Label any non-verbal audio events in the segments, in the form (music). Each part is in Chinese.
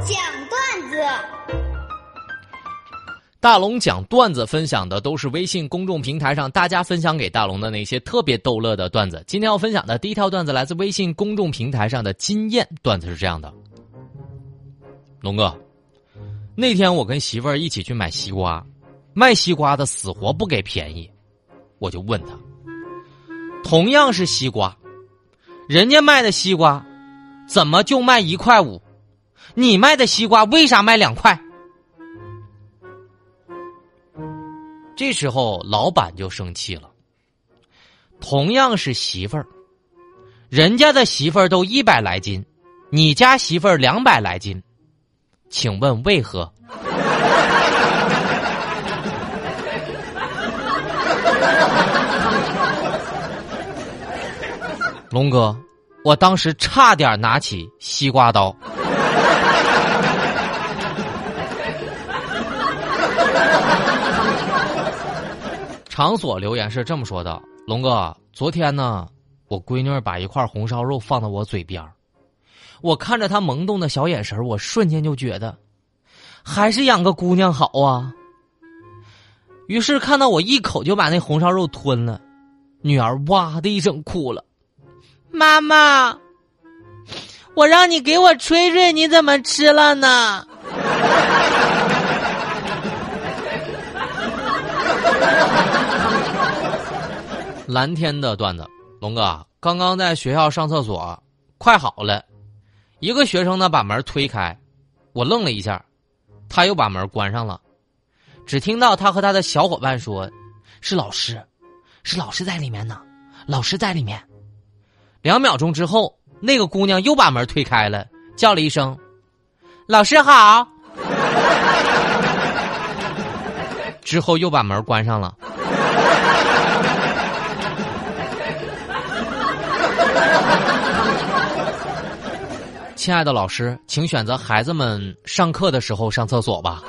讲段子。大龙讲段子分享的都是微信公众平台上大家分享给大龙的那些特别逗乐的段子。今天要分享的第一条段子来自微信公众平台上的金燕段子是这样的：龙哥，那天我跟媳妇儿一起去买西瓜，卖西瓜的死活不给便宜，我就问他，同样是西瓜，人家卖的西瓜怎么就卖一块五？你卖的西瓜为啥卖两块？这时候老板就生气了。同样是媳妇儿，人家的媳妇儿都一百来斤，你家媳妇儿两百来斤，请问为何？龙哥，我当时差点拿起西瓜刀。(laughs) 场所留言是这么说的：“龙哥，昨天呢，我闺女把一块红烧肉放到我嘴边我看着她萌动的小眼神我瞬间就觉得，还是养个姑娘好啊。于是看到我一口就把那红烧肉吞了，女儿哇的一声哭了：“妈妈，我让你给我吹吹，你怎么吃了呢？” (laughs) 蓝天的段子，龙哥刚刚在学校上厕所，快好了，一个学生呢把门推开，我愣了一下，他又把门关上了，只听到他和他的小伙伴说：“是老师，是老师在里面呢，老师在里面。”两秒钟之后，那个姑娘又把门推开了，叫了一声：“老师好。”之后又把门关上了。亲爱的老师，请选择孩子们上课的时候上厕所吧。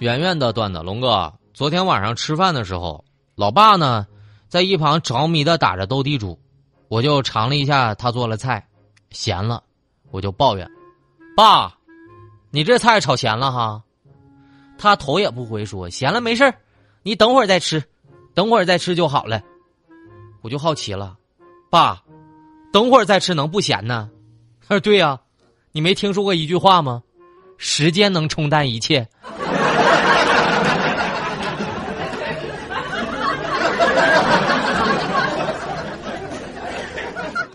圆圆的段子，龙哥，昨天晚上吃饭的时候，老爸呢在一旁着迷的打着斗地主，我就尝了一下他做的菜，咸了，我就抱怨：“爸，你这菜炒咸了哈。”他头也不回说：“咸了没事你等会儿再吃。”等会儿再吃就好了，我就好奇了，爸，等会儿再吃能不咸呢？他说：“对呀，你没听说过一句话吗？时间能冲淡一切。”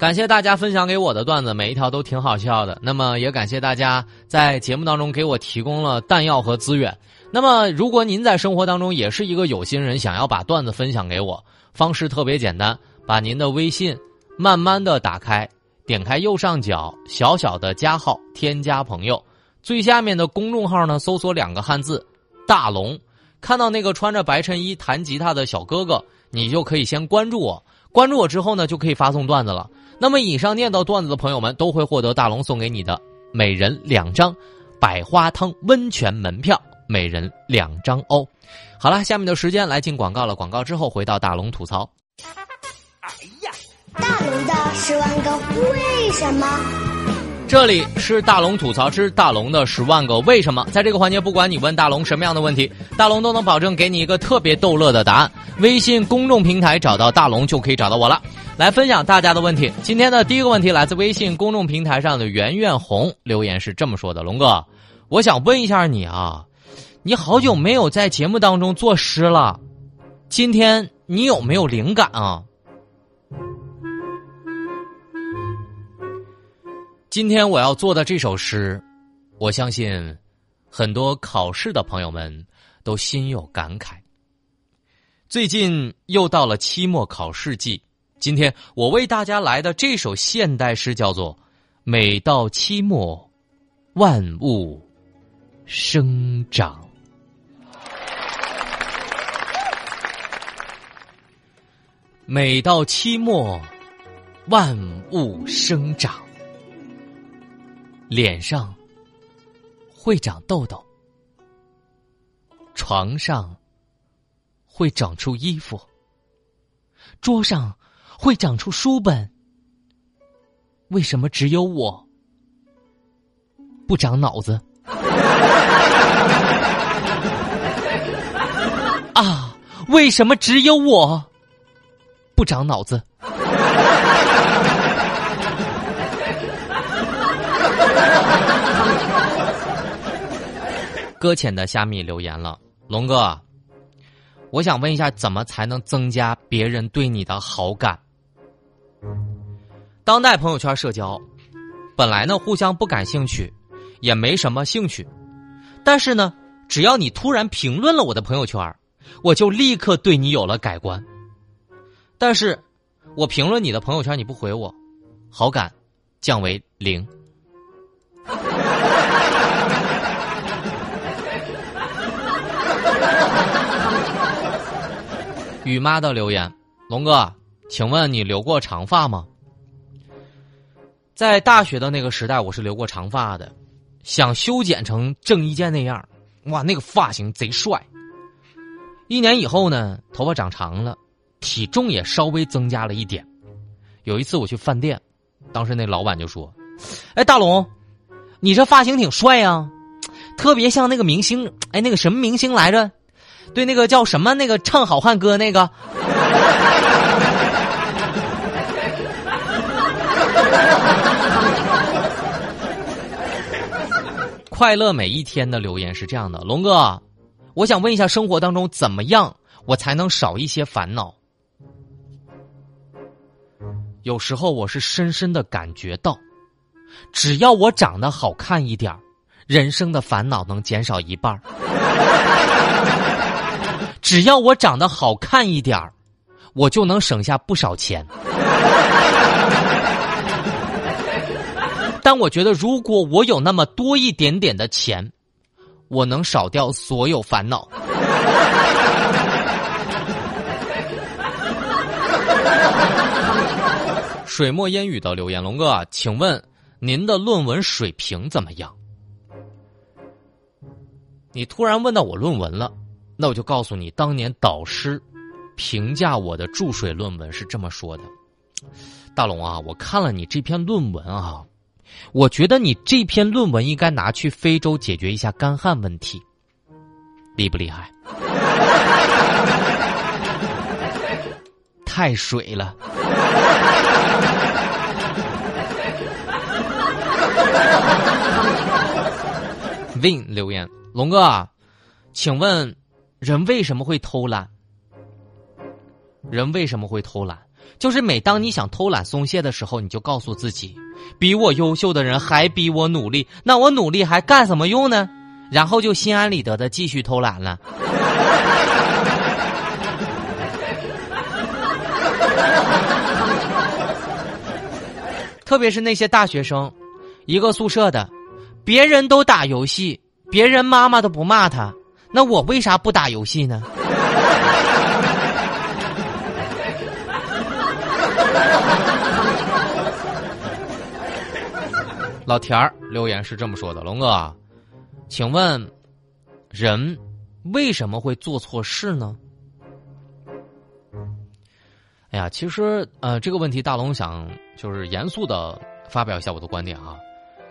感谢大家分享给我的段子，每一条都挺好笑的。那么也感谢大家在节目当中给我提供了弹药和资源。那么，如果您在生活当中也是一个有心人，想要把段子分享给我，方式特别简单，把您的微信慢慢的打开，点开右上角小小的加号，添加朋友，最下面的公众号呢，搜索两个汉字“大龙”，看到那个穿着白衬衣弹吉他的小哥哥，你就可以先关注我，关注我之后呢，就可以发送段子了。那么，以上念到段子的朋友们，都会获得大龙送给你的每人两张百花汤温泉门票。每人两张哦。好了，下面的时间来进广告了。广告之后回到大龙吐槽。哎呀，大龙的十万个为什么？这里是大龙吐槽之大龙的十万个为什么。在这个环节，不管你问大龙什么样的问题，大龙都能保证给你一个特别逗乐的答案。微信公众平台找到大龙就可以找到我了，来分享大家的问题。今天的第一个问题来自微信公众平台上的圆圆红留言是这么说的：龙哥，我想问一下你啊。你好久没有在节目当中作诗了，今天你有没有灵感啊？今天我要做的这首诗，我相信很多考试的朋友们都心有感慨。最近又到了期末考试季，今天我为大家来的这首现代诗叫做《每到期末，万物生长》。每到期末，万物生长，脸上会长痘痘，床上会长出衣服，桌上会长出书本。为什么只有我不长脑子？(laughs) 啊！为什么只有我不长脑子？(laughs) 搁浅的虾米留言了，龙哥，我想问一下，怎么才能增加别人对你的好感？当代朋友圈社交，本来呢互相不感兴趣，也没什么兴趣，但是呢，只要你突然评论了我的朋友圈，我就立刻对你有了改观。但是，我评论你的朋友圈你不回我，好感降为零。雨妈的留言，龙哥，请问你留过长发吗？在大学的那个时代，我是留过长发的，想修剪成郑伊健那样，哇，那个发型贼帅。一年以后呢，头发长长了，体重也稍微增加了一点。有一次我去饭店，当时那老板就说：“哎，大龙，你这发型挺帅呀，特别像那个明星，哎，那个什么明星来着？”对，那个叫什么？那个唱好汉歌那个。快乐每一天的留言是这样的，龙哥，我想问一下，生活当中怎么样我才能少一些烦恼？有时候我是深深的感觉到，只要我长得好看一点人生的烦恼能减少一半只要我长得好看一点我就能省下不少钱。但我觉得，如果我有那么多一点点的钱，我能少掉所有烦恼。水墨烟雨的留言，龙哥，请问您的论文水平怎么样？你突然问到我论文了。那我就告诉你，当年导师评价我的注水论文是这么说的：“大龙啊，我看了你这篇论文啊，我觉得你这篇论文应该拿去非洲解决一下干旱问题，厉不厉害？(laughs) 太水了。” Win 留言：龙哥，请问。人为什么会偷懒？人为什么会偷懒？就是每当你想偷懒松懈的时候，你就告诉自己，比我优秀的人还比我努力，那我努力还干什么用呢？然后就心安理得的继续偷懒了。特别是那些大学生，一个宿舍的，别人都打游戏，别人妈妈都不骂他。那我为啥不打游戏呢？老田儿留言是这么说的：“龙哥，请问，人为什么会做错事呢？”哎呀，其实呃，这个问题大龙想就是严肃的发表一下我的观点啊，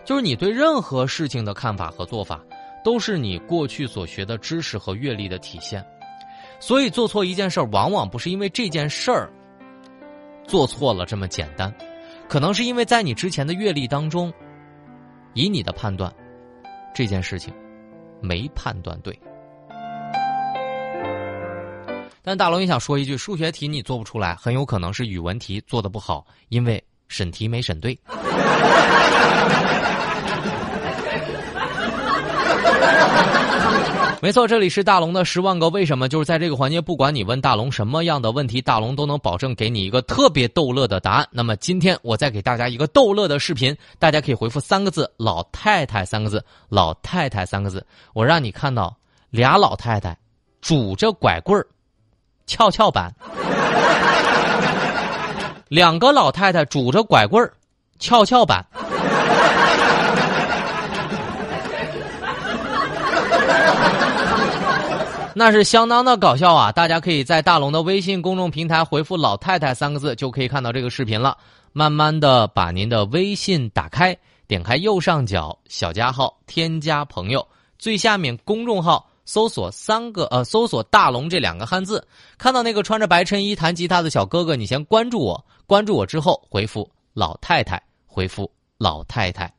就是你对任何事情的看法和做法。都是你过去所学的知识和阅历的体现，所以做错一件事儿，往往不是因为这件事儿做错了这么简单，可能是因为在你之前的阅历当中，以你的判断，这件事情没判断对。但大龙也想说一句：数学题你做不出来，很有可能是语文题做的不好，因为审题没审对。(laughs) 没错，这里是大龙的十万个为什么，就是在这个环节，不管你问大龙什么样的问题，大龙都能保证给你一个特别逗乐的答案。那么今天我再给大家一个逗乐的视频，大家可以回复三个字“老太太”三个字，“老太太”三个字，我让你看到俩老太太拄着拐棍儿，跷跷板，两个老太太拄着拐棍儿，跷跷板。那是相当的搞笑啊！大家可以在大龙的微信公众平台回复“老太太”三个字，就可以看到这个视频了。慢慢的把您的微信打开，点开右上角小加号，添加朋友，最下面公众号搜索三个呃，搜索“大龙”这两个汉字，看到那个穿着白衬衣弹吉他的小哥哥，你先关注我，关注我之后回复“老太太”，回复“老太太”。